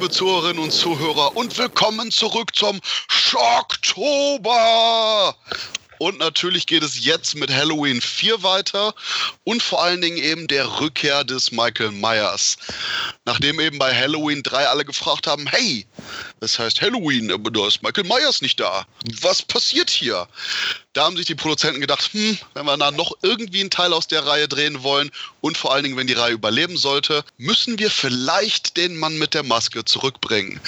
liebe Zuhörerinnen und Zuhörer, und willkommen zurück zum Schocktober! Und natürlich geht es jetzt mit Halloween 4 weiter und vor allen Dingen eben der Rückkehr des Michael Myers. Nachdem eben bei Halloween 3 alle gefragt haben, hey, das heißt Halloween, aber da ist Michael Myers nicht da. Was passiert hier? Da haben sich die Produzenten gedacht, hm, wenn wir da noch irgendwie einen Teil aus der Reihe drehen wollen und vor allen Dingen, wenn die Reihe überleben sollte, müssen wir vielleicht den Mann mit der Maske zurückbringen.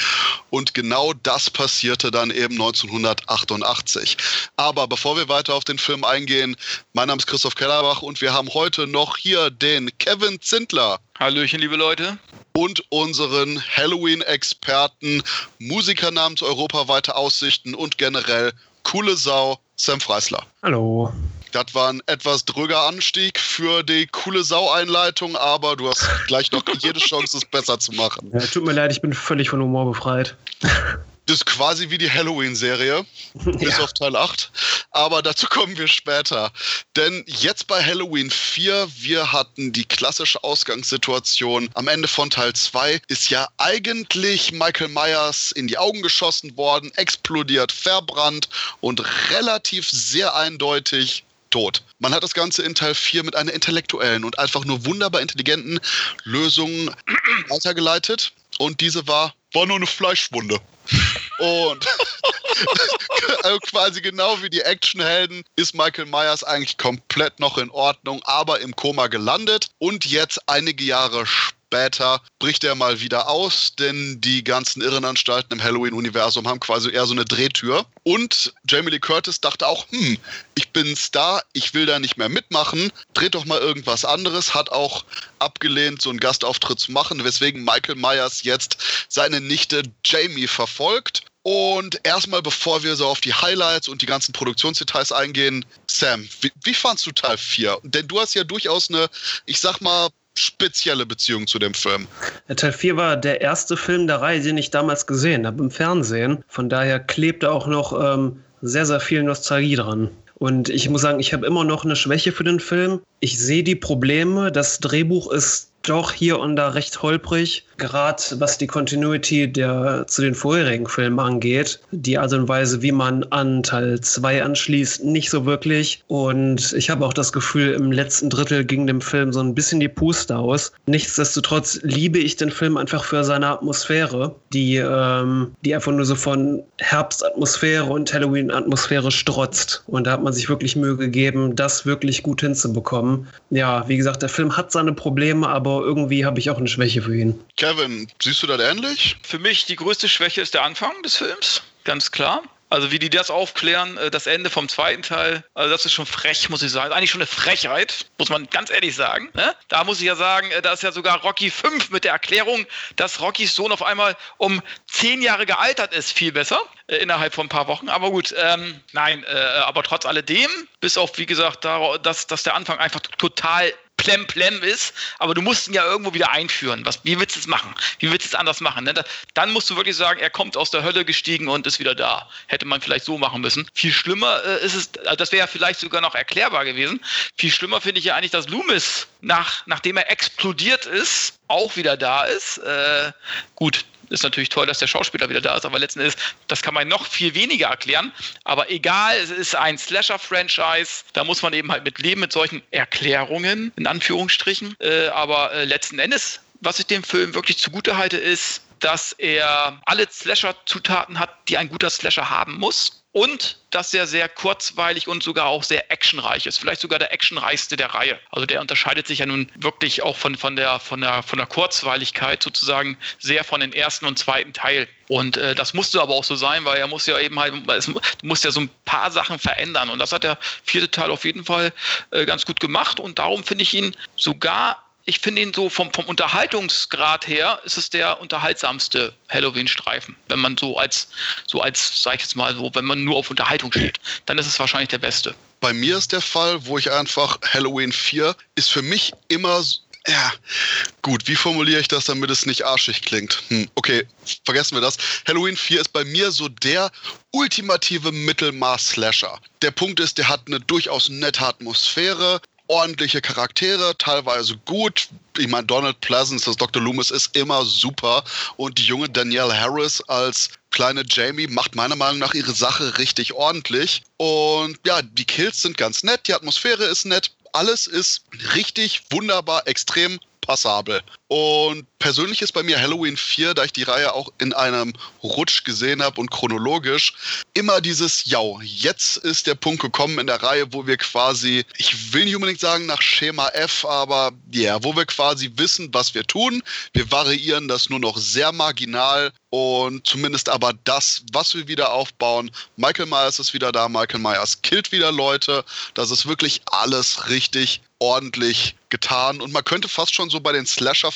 Und genau das passierte dann eben 1988. Aber bevor wir weiter auf den Film eingehen, mein Name ist Christoph Kellerbach und wir haben heute noch hier den Kevin Zindler. Hallöchen, liebe Leute. Und unseren Halloween-Experten, Musiker namens Europaweite Aussichten und generell coole Sau, Sam Freisler. Hallo. Das war ein etwas dröger Anstieg für die coole Sau-Einleitung, aber du hast gleich noch jede Chance, es besser zu machen. Ja, tut mir leid, ich bin völlig von Humor befreit. Das ist quasi wie die Halloween-Serie, bis Ja. auf Teil 8. Aber dazu kommen wir später. Denn jetzt bei Halloween 4, wir hatten die klassische Ausgangssituation. Am Ende von Teil 2 ist ja eigentlich Michael Myers in die Augen geschossen worden, explodiert, verbrannt und relativ sehr eindeutig tot. Man hat das Ganze in Teil 4 mit einer intellektuellen und einfach nur wunderbar intelligenten Lösung weitergeleitet. Und diese war, war nur eine Fleischwunde. Und also quasi genau wie die Actionhelden ist Michael Myers eigentlich komplett noch in Ordnung, aber im Koma gelandet. Und jetzt einige Jahre später bricht er mal wieder aus, denn die ganzen Irrenanstalten im Halloween-Universum haben quasi eher so eine Drehtür. Und Jamie Lee Curtis dachte auch, hm, ich bin Star, ich will da nicht mehr mitmachen, dreht doch mal irgendwas anderes, hat auch abgelehnt, so einen Gastauftritt zu machen, weswegen Michael Myers jetzt seine Nichte Jamie verfolgt. Und erstmal, bevor wir so auf die Highlights und die ganzen Produktionsdetails eingehen, Sam, wie, wie fandst du Teil 4? Denn du hast ja durchaus eine, ich sag mal, spezielle Beziehung zu dem Film. Teil 4 war der erste Film der Reihe, den ich damals gesehen habe im Fernsehen. Von daher klebte auch noch ähm, sehr, sehr viel Nostalgie dran. Und ich muss sagen, ich habe immer noch eine Schwäche für den Film. Ich sehe die Probleme. Das Drehbuch ist doch hier und da recht holprig, gerade was die Continuity der zu den vorherigen Filmen angeht. Die Art und Weise, wie man an Teil 2 anschließt, nicht so wirklich. Und ich habe auch das Gefühl, im letzten Drittel ging dem Film so ein bisschen die Puste aus. Nichtsdestotrotz liebe ich den Film einfach für seine Atmosphäre, die, ähm, die einfach nur so von Herbstatmosphäre und Halloween-Atmosphäre strotzt. Und da hat man sich wirklich Mühe gegeben, das wirklich gut hinzubekommen. Ja, wie gesagt, der Film hat seine Probleme, aber irgendwie habe ich auch eine Schwäche für ihn. Kevin, siehst du das ähnlich? Für mich die größte Schwäche ist der Anfang des Films, ganz klar. Also wie die das aufklären, äh, das Ende vom zweiten Teil, also das ist schon frech, muss ich sagen. Eigentlich schon eine Frechheit, muss man ganz ehrlich sagen. ne? Da muss ich ja sagen, äh, da ist ja sogar Rocky 5 mit der Erklärung, dass Rockys Sohn auf einmal um zehn Jahre gealtert ist, viel besser, äh, innerhalb von ein paar Wochen. Aber gut, ähm, nein, äh, aber trotz alledem, bis auf, wie gesagt, dass, dass der Anfang einfach total plem plem ist, aber du musst ihn ja irgendwo wieder einführen. Was, wie willst du es machen? Wie willst du es anders machen? Ne? Da, dann musst du wirklich sagen, er kommt aus der Hölle gestiegen und ist wieder da. Hätte man vielleicht so machen müssen. Viel schlimmer äh, ist es, also das wäre ja vielleicht sogar noch erklärbar gewesen. Viel schlimmer finde ich ja eigentlich, dass Loomis, nach, nachdem er explodiert ist, auch wieder da ist. Äh, gut, ist natürlich toll, dass der Schauspieler wieder da ist, aber letzten Endes, das kann man noch viel weniger erklären. Aber egal, es ist ein Slasher-Franchise, da muss man eben halt mit leben, mit solchen Erklärungen, in Anführungsstrichen. Äh, aber äh, letzten Endes, was ich dem Film wirklich zugute halte, ist, dass er alle Slasher-Zutaten hat, die ein guter Slasher haben muss. Und dass er sehr kurzweilig und sogar auch sehr actionreich ist. Vielleicht sogar der actionreichste der Reihe. Also der unterscheidet sich ja nun wirklich auch von, von, der, von, der, von der Kurzweiligkeit sozusagen sehr von den ersten und zweiten Teil. Und äh, das musste aber auch so sein, weil er muss ja eben halt, es du musst ja so ein paar Sachen verändern. Und das hat der vierte Teil auf jeden Fall äh, ganz gut gemacht. Und darum finde ich ihn sogar ich finde ihn so vom, vom Unterhaltungsgrad her ist es der unterhaltsamste Halloween-Streifen. Wenn man so als, so als, sag ich jetzt mal so, wenn man nur auf Unterhaltung steht, dann ist es wahrscheinlich der beste. Bei mir ist der Fall, wo ich einfach Halloween 4 ist für mich immer ja, gut, wie formuliere ich das, damit es nicht arschig klingt? Hm, okay, vergessen wir das. Halloween 4 ist bei mir so der ultimative Mittelmaß-Slasher. Der Punkt ist, der hat eine durchaus nette Atmosphäre, ordentliche Charaktere, teilweise gut. Ich meine, Donald Pleasance, das Dr. Loomis, ist immer super. Und die junge Danielle Harris als kleine Jamie macht meiner Meinung nach ihre Sache richtig ordentlich. Und ja, die Kills sind ganz nett, die Atmosphäre ist nett. Alles ist richtig wunderbar, extrem passabel. Und persönlich ist bei mir Halloween 4, da ich die Reihe auch in einem Rutsch gesehen habe und chronologisch, immer dieses, ja, jetzt ist der Punkt gekommen in der Reihe, wo wir quasi, ich will nicht unbedingt sagen nach Schema F, aber ja, yeah, wo wir quasi wissen, was wir tun. Wir variieren das nur noch sehr marginal und zumindest aber das, was wir wieder aufbauen. Michael Myers ist wieder da, Michael Myers killt wieder Leute. Das ist wirklich alles richtig ordentlich getan. Und man könnte fast schon so bei den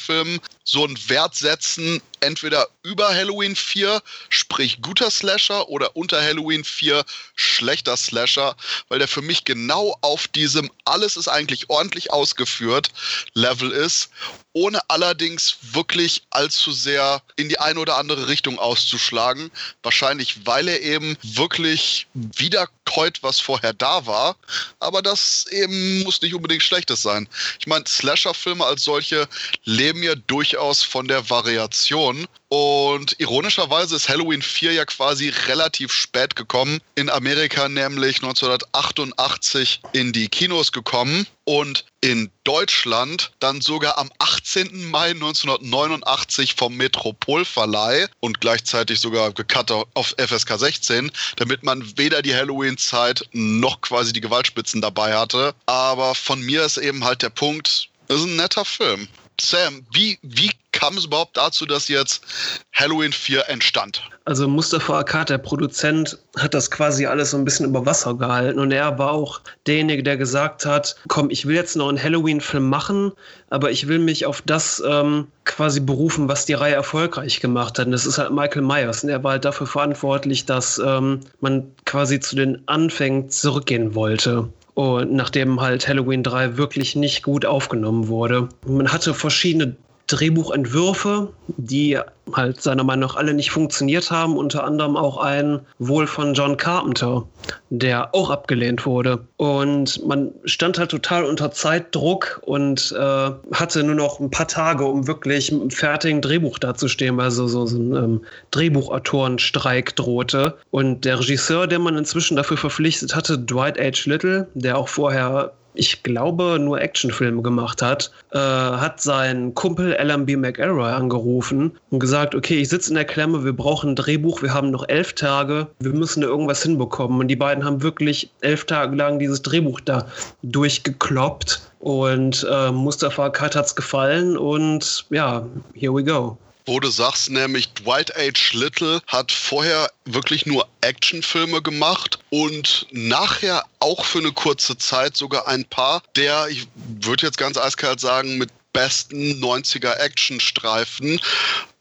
Slasher-Filmen so einen Wert setzen, entweder über Halloween 4, sprich guter Slasher, oder unter Halloween 4, schlechter Slasher, weil der für mich genau auf diesem alles ist eigentlich ordentlich ausgeführt Level ist, ohne allerdings wirklich allzu sehr in die eine oder andere Richtung auszuschlagen. Wahrscheinlich, weil er eben wirklich wiederkäut, was vorher da war. Aber das eben muss nicht unbedingt Schlechtes sein. Ich meine, Slasher-Filme als solche leben ja durchaus von der Variation. Und ironischerweise ist Halloween 4 ja quasi relativ spät gekommen. In Amerika nämlich 1988 in die Kinos gekommen und in Deutschland dann sogar am 18. Mai 1989 vom Metropolverleih und gleichzeitig sogar gecut auf FSK 16, damit man weder die Halloween-Zeit noch quasi die Gewaltspitzen dabei hatte. Aber von mir ist eben halt der Punkt, ist ein netter Film. Sam, wie, wie kam es überhaupt dazu, dass jetzt Halloween 4 entstand? Also Mustafa Akkad, der Produzent, hat das quasi alles so ein bisschen über Wasser gehalten. Und er war auch derjenige, der gesagt hat, komm, ich will jetzt noch einen Halloween-Film machen, aber ich will mich auf das ähm, quasi berufen, was die Reihe erfolgreich gemacht hat. Und das ist halt Michael Myers. Und er war halt dafür verantwortlich, dass ähm, man quasi zu den Anfängen zurückgehen wollte. Und nachdem halt Halloween 3 wirklich nicht gut aufgenommen wurde. Man hatte verschiedene Drehbuchentwürfe, die halt seiner Meinung nach alle nicht funktioniert haben, unter anderem auch ein wohl von John Carpenter, der auch abgelehnt wurde. Und man stand halt total unter Zeitdruck und äh, hatte nur noch ein paar Tage, um wirklich mit einem fertigen Drehbuch dazustehen, weil so, so, ein ähm, Drehbuchautorenstreik drohte. Und der Regisseur, den man inzwischen dafür verpflichtet hatte, Dwight H. Little, der auch vorher ich glaube, nur Actionfilme gemacht hat, äh, hat seinen Kumpel LMB McElroy angerufen und gesagt, okay, ich sitze in der Klemme, wir brauchen ein Drehbuch, wir haben noch elf Tage, wir müssen da irgendwas hinbekommen. Und die beiden haben wirklich elf Tage lang dieses Drehbuch da durchgekloppt. Und äh, Mustafa Kat hat's gefallen und ja, here we go wo du sagst, nämlich Dwight H. Little hat vorher wirklich nur Actionfilme gemacht und nachher auch für eine kurze Zeit sogar ein paar der, ich würde jetzt ganz eiskalt sagen, mit besten 90er Actionstreifen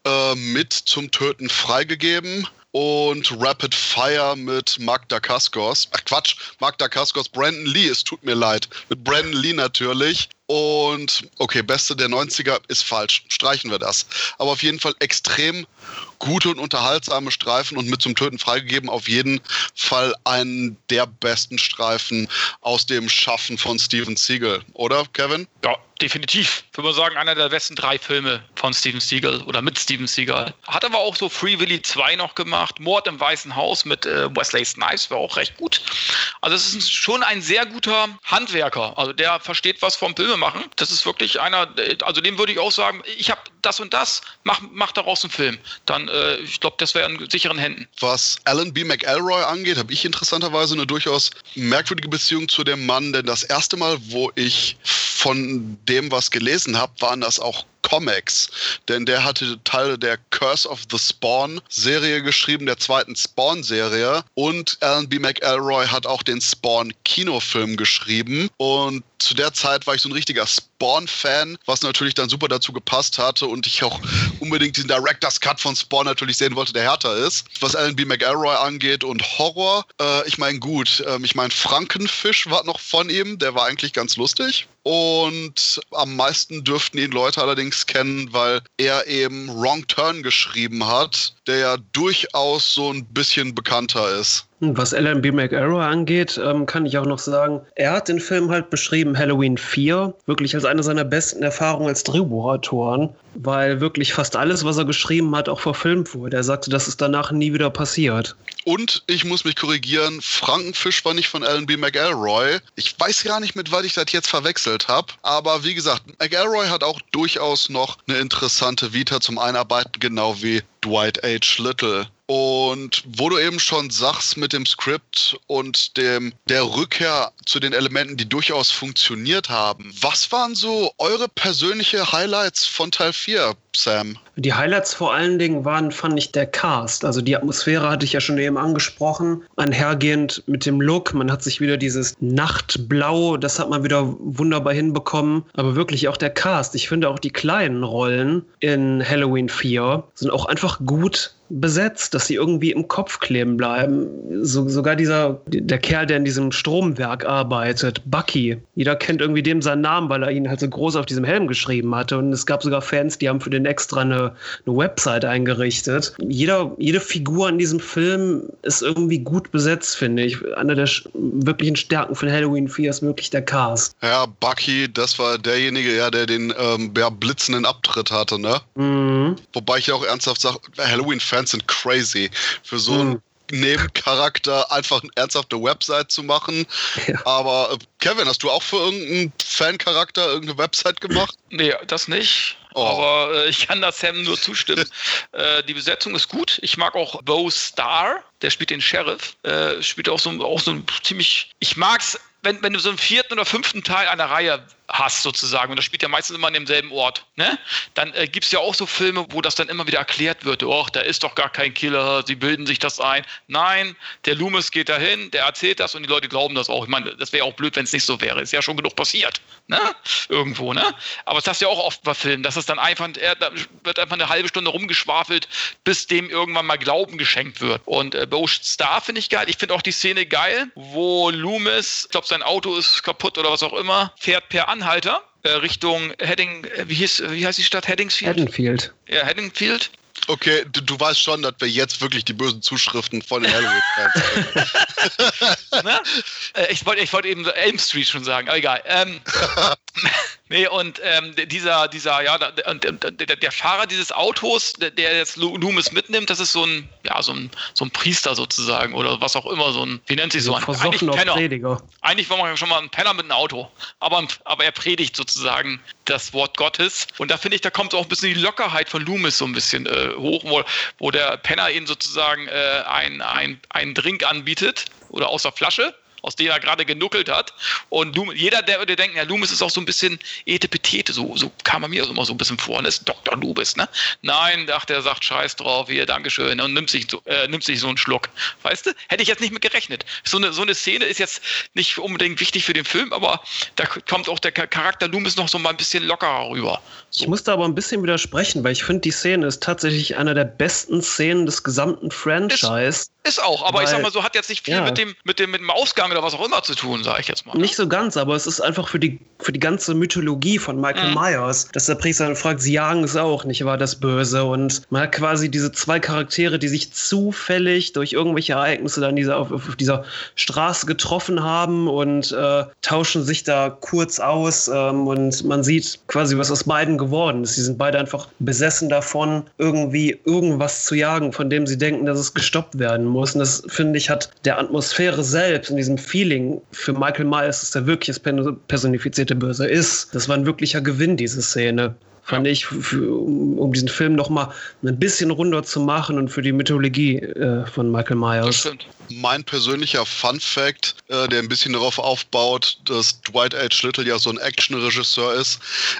äh, mit zum Töten freigegeben und Rapid Fire mit Mark Dacascos. Ach Quatsch, Mark Dacascos, Brandon Lee, es tut mir leid. Mit Brandon Lee natürlich. Und okay, beste der 90er ist falsch. Streichen wir das. Aber auf jeden Fall extrem gute und unterhaltsame Streifen und mit zum Töten freigegeben auf jeden Fall einen der besten Streifen aus dem Schaffen von Steven Seagal, oder Kevin? Ja, definitiv. Ich würde sagen, einer der besten drei Filme von Steven Seagal oder mit Steven Seagal. Hat aber auch so Free Willy 2 noch gemacht. Mord im Weißen Haus mit äh, Wesley Snipes war auch recht gut. Also es ist schon ein sehr guter Handwerker. Also der versteht was vom Filme machen. Das ist wirklich einer, also dem würde ich auch sagen, ich habe das und das, mach, mach daraus einen Film. Dann, äh, ich glaube, das wäre in sicheren Händen. Was Alan B. McElroy angeht, habe ich interessanterweise eine durchaus merkwürdige Beziehung zu dem Mann, denn das erste Mal, wo ich von dem was gelesen habe, waren das auch Comics, denn der hatte Teile der Curse of the Spawn Serie geschrieben, der zweiten Spawn Serie und Alan B. McElroy hat auch den Spawn Kinofilm geschrieben und zu der Zeit war ich so ein richtiger Spawn-Fan, was natürlich dann super dazu gepasst hatte und ich auch unbedingt den Director's Cut von Spawn natürlich sehen wollte, der härter ist. Was Alan B. McElroy angeht und Horror, äh, ich meine, gut, äh, ich meine, Frankenfisch war noch von ihm, der war eigentlich ganz lustig. Und am meisten dürften ihn Leute allerdings kennen, weil er eben Wrong Turn geschrieben hat, der ja durchaus so ein bisschen bekannter ist. Was LMB McArrow angeht, ähm, kann ich auch noch sagen, er hat den Film halt beschrieben, Halloween 4, wirklich als eine seiner besten Erfahrungen als Drehbuchautoren, weil wirklich fast alles, was er geschrieben hat, auch verfilmt wurde. Er sagte, das ist danach nie wieder passiert. Und ich muss mich korrigieren, Frankenfisch war nicht von LB McElroy. Ich weiß gar nicht, mit was ich das jetzt verwechselt habe. Aber wie gesagt, McElroy hat auch durchaus noch eine interessante Vita zum Einarbeiten, genau wie Dwight H. Little. Und wo du eben schon sagst mit dem Skript und dem der Rückkehr zu den Elementen, die durchaus funktioniert haben, was waren so eure persönliche Highlights von Teil 4, Sam? Die Highlights vor allen Dingen waren, fand ich, der Cast. Also die Atmosphäre hatte ich ja schon eben angesprochen. Einhergehend mit dem Look. Man hat sich wieder dieses Nachtblau, das hat man wieder wunderbar hinbekommen. Aber wirklich auch der Cast. Ich finde auch die kleinen Rollen in Halloween 4 sind auch einfach gut besetzt, dass sie irgendwie im Kopf kleben bleiben. So, sogar dieser, der Kerl, der in diesem Stromwerk arbeitet, Bucky. Jeder kennt irgendwie dem seinen Namen, weil er ihn halt so groß auf diesem Helm geschrieben hatte. Und es gab sogar Fans, die haben für den extra eine, eine Website eingerichtet. Jeder, jede Figur in diesem Film ist irgendwie gut besetzt, finde ich. Eine der wirklichen Stärken von Halloween 4 ist wirklich der Cast. Ja, Bucky, das war derjenige, ja, der den ähm, ja, blitzenden Abtritt hatte, ne? Mhm. Wobei ich ja auch ernsthaft sage, Halloween 4 Fans sind crazy. Für so einen mhm. Nebencharakter einfach eine ernsthafte Website zu machen. Ja. Aber äh, Kevin, hast du auch für irgendeinen Fancharakter irgendeine Website gemacht? Nee, das nicht. Oh. Aber äh, ich kann da Sam nur zustimmen. äh, die Besetzung ist gut. Ich mag auch Bo Star, der spielt den Sheriff. Äh, spielt auch so, auch so ein ziemlich. Ich mag's, wenn, wenn du so einen vierten oder fünften Teil einer Reihe hast sozusagen, und das spielt ja meistens immer an demselben Ort, ne? dann äh, gibt es ja auch so Filme, wo das dann immer wieder erklärt wird, oh, da ist doch gar kein Killer, sie bilden sich das ein. Nein, der Loomis geht dahin, der erzählt das und die Leute glauben das auch. Ich meine, das wäre auch blöd, wenn es nicht so wäre. Ist ja schon genug passiert, ne? Irgendwo, ne? Aber das hast du ja auch oft bei Filmen, dass es dann einfach, er, da wird einfach eine halbe Stunde rumgeschwafelt, bis dem irgendwann mal Glauben geschenkt wird. Und äh, bei Star finde ich geil. Ich finde auch die Szene geil, wo Loomis, ich glaube, sein Auto ist kaputt oder was auch immer, fährt per Anhalter äh, Richtung Heading, äh, wie, hieß, wie heißt die Stadt? Heddingsfield? Haddonfield. Ja, Haddonfield. Okay, du, du, weißt schon, dass wir jetzt wirklich die bösen Zuschriften von den Halloween-Fans ne? äh, Ich wollte ich wollt eben Elm Street schon sagen, aber egal. Ähm, nee, und ähm, dieser, dieser, ja, der, der, der, Fahrer dieses Autos, der, der jetzt Loomis mitnimmt, das ist so ein, ja, so ein, so ein Priester sozusagen oder was auch immer, so ein, wie nennt sich so ein? Eigentlich Penner. Prediger. Eigentlich war man schon mal ein Penner mit einem Auto, aber, aber er predigt sozusagen das Wort Gottes. Und da finde ich, da kommt auch ein bisschen die Lockerheit von Loomis so ein bisschen äh, hoch, wo, wo der Penner ihnen sozusagen äh, ein, ein, einen Drink anbietet oder aus der Flasche aus dem er gerade genuckelt hat. Und Loomis, jeder, der würde denken, ja, Loomis ist auch so ein bisschen etepetete, so, so kam er mir immer so ein bisschen vor, und ist Dr. Loomis, ne? Nein, dachte er, sagt Scheiß drauf, hier, Dankeschön, und nimmt sich, so, äh, nimmt sich so einen Schluck. Weißt du? Hätte ich jetzt nicht mit gerechnet. So eine, so eine Szene ist jetzt nicht unbedingt wichtig für den Film, aber da kommt auch der Charakter Loomis noch so mal ein bisschen lockerer rüber. Ich musste aber ein bisschen widersprechen, weil ich finde, die Szene ist tatsächlich einer der besten Szenen des gesamten Franchise. Ist, ist auch, aber weil, ich sag mal so, hat jetzt nicht viel ja. mit, dem, mit, dem, mit dem Ausgang oder was auch immer zu tun, sage ich jetzt mal. Nicht so ganz, aber es ist einfach für die, für die ganze Mythologie von Michael mhm. Myers, dass der Priester dann fragt, sie jagen es auch, nicht wahr, das Böse. Und man hat quasi diese zwei Charaktere, die sich zufällig durch irgendwelche Ereignisse dann dieser, auf, auf dieser Straße getroffen haben und äh, tauschen sich da kurz aus. Ähm, und man sieht quasi, was aus beiden geworden ist. Sie sind beide einfach besessen davon, irgendwie irgendwas zu jagen, von dem sie denken, dass es gestoppt werden muss. Und das, finde ich, hat der Atmosphäre selbst und diesem Feeling für Michael Myers, dass der wirklich das personifizierte Böse ist. Das war ein wirklicher Gewinn, diese Szene fand ich, für, um diesen Film noch mal ein bisschen runder zu machen und für die Mythologie äh, von Michael Myers. Das stimmt. Mein persönlicher Fun Fact, äh, der ein bisschen darauf aufbaut, dass Dwight H. Little ja so ein Actionregisseur ist,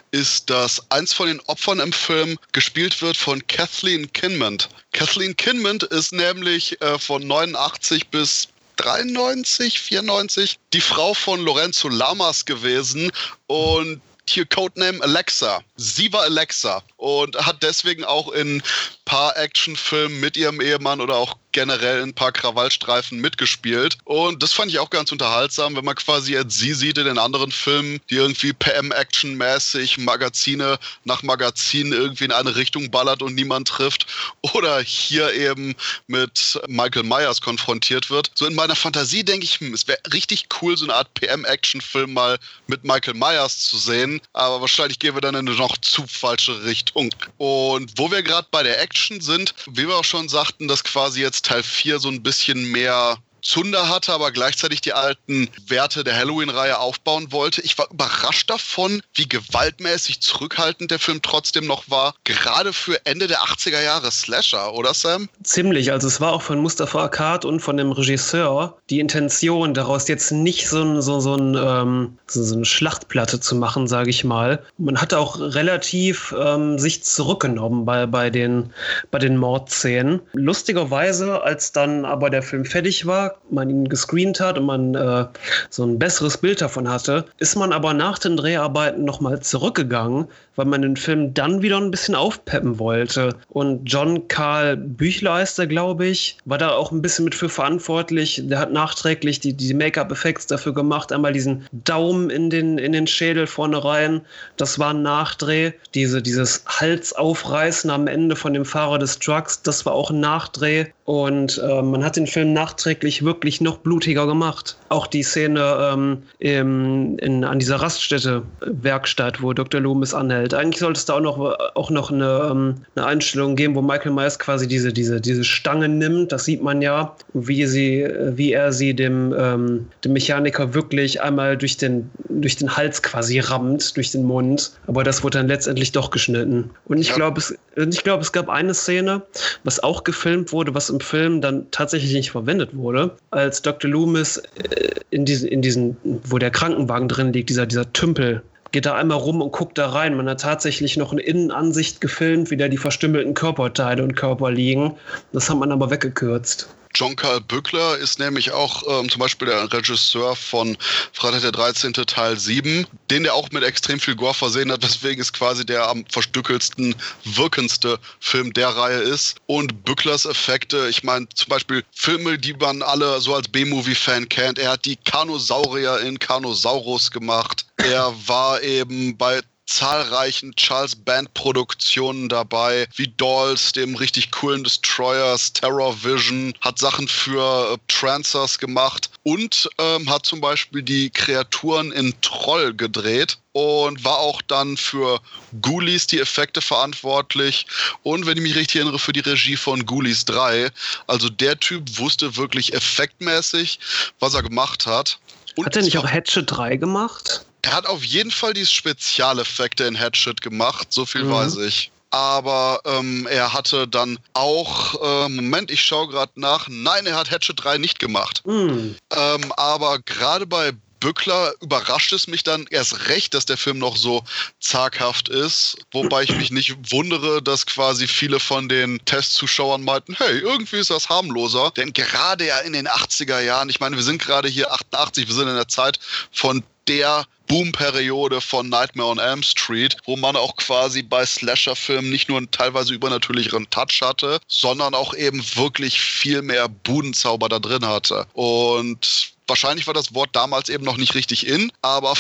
ist, dass eins von den Opfern im Film gespielt wird von Kathleen Kinmont. Kathleen Kinmont ist nämlich äh, von 89 bis 93, 94 die Frau von Lorenzo Lamas gewesen und hier Codename Alexa. Sie war Alexa und hat deswegen auch in paar Actionfilmen mit ihrem Ehemann oder auch generell ein paar Krawallstreifen mitgespielt. Und das fand ich auch ganz unterhaltsam, wenn man quasi jetzt sie sieht in den anderen Filmen, die irgendwie PM-Action-mäßig Magazine nach Magazin irgendwie in eine Richtung ballert und niemand trifft. Oder hier eben mit Michael Myers konfrontiert wird. So in meiner Fantasie denke ich, hm, es wäre richtig cool, so eine Art PM-Action-Film mal mit Michael Myers zu sehen. Aber wahrscheinlich gehen wir dann in eine noch zu falsche Richtung. Und wo wir gerade bei der Action sind, wie wir auch schon sagten, dass quasi jetzt Teil 4 so ein bisschen mehr Zunder hatte, aber gleichzeitig die alten Werte der Halloween-Reihe aufbauen wollte. Ich war überrascht davon, wie gewaltmäßig zurückhaltend der Film trotzdem noch war, gerade für Ende der 80er Jahre Slasher, oder Sam? Ziemlich. Also es war auch von Mustafa Akkad und von dem Regisseur die Intention, daraus jetzt nicht so, ein, so, so, ein, ähm, so, eine Schlachtplatte zu machen, sage ich mal. Man hat auch relativ ähm, sich zurückgenommen bei, bei, den, bei den Mordszenen. Lustigerweise, als dann aber der Film fertig war, man ihn gescreent hat und man äh, so ein besseres Bild davon hatte, ist man aber nach den Dreharbeiten nochmal zurückgegangen, weil man den Film dann wieder ein bisschen aufpeppen wollte. Und John Karl Büchler ist der, glaube ich, war da auch ein bisschen mit für verantwortlich. Der hat nachträglich die, die Make-up-Effekte dafür gemacht. Einmal diesen Daumen in den, in den Schädel vorne rein. Das war ein Nachdreh. Diese, dieses Halsaufreißen am Ende von dem Fahrer des Trucks, das war auch ein Nachdreh. Und äh, man hat den Film nachträglich wirklich noch blutiger gemacht. Auch die Szene ähm, im, in, an dieser Raststätte, Werkstatt, wo Dr. Loomis anhält. Eigentlich sollte es da auch noch, auch noch eine, ähm, eine Einstellung geben, wo Michael Myers quasi diese, diese, diese Stange nimmt. Das sieht man ja, wie, sie, wie er sie dem, ähm, dem Mechaniker wirklich einmal durch den, durch den Hals quasi rammt, durch den Mund. Aber das wurde dann letztendlich doch geschnitten. Und ich ja. glaube, es, glaub, es gab eine Szene, was auch gefilmt wurde, was im Film dann tatsächlich nicht verwendet wurde, als Dr. Loomis äh, in diesen, in diesen, wo der Krankenwagen drin liegt, dieser, dieser Tümpel, geht da einmal rum und guckt da rein. Man hat tatsächlich noch eine Innenansicht gefilmt, wie da die verstümmelten Körperteile und Körper liegen. Das hat man aber weggekürzt. John Carl Bückler ist nämlich auch ähm, zum Beispiel der Regisseur von Freitag der 13. Teil 7, den der auch mit extrem viel Gore versehen hat, weswegen es quasi der am verstückelsten, wirkendste Film der Reihe ist. Und Bücklers Effekte, ich meine zum Beispiel Filme, die man alle so als B-Movie-Fan kennt. Er hat die Carnosaurier in Carnosaurus gemacht. Er war eben bei zahlreichen Charles Band Produktionen dabei, wie Dolls, dem richtig coolen Destroyers, Terror Vision, hat Sachen für äh, Trancers gemacht und ähm, hat zum Beispiel die Kreaturen in Troll gedreht und war auch dann für Ghoulies die Effekte verantwortlich und wenn ich mich richtig erinnere, für die Regie von Ghoulies 3. Also der Typ wusste wirklich effektmäßig, was er gemacht hat. Und hat er nicht auch Hatchet 3 gemacht? Er hat auf jeden Fall die Spezialeffekte in Headshot gemacht, so viel mhm. weiß ich. Aber ähm, er hatte dann auch, äh, Moment, ich schaue gerade nach, nein, er hat Hatchet 3 nicht gemacht. Mhm. Ähm, aber gerade bei Bückler überrascht es mich dann erst recht, dass der Film noch so zaghaft ist. Wobei ich mich nicht wundere, dass quasi viele von den Testzuschauern meinten, hey, irgendwie ist das harmloser. Denn gerade ja in den 80er Jahren, ich meine, wir sind gerade hier 88, wir sind in der Zeit von der Boomperiode von Nightmare on Elm Street, wo man auch quasi bei Slasher-Filmen nicht nur einen teilweise übernatürlicheren Touch hatte, sondern auch eben wirklich viel mehr Budenzauber da drin hatte. Und wahrscheinlich war das Wort damals eben noch nicht richtig in, aber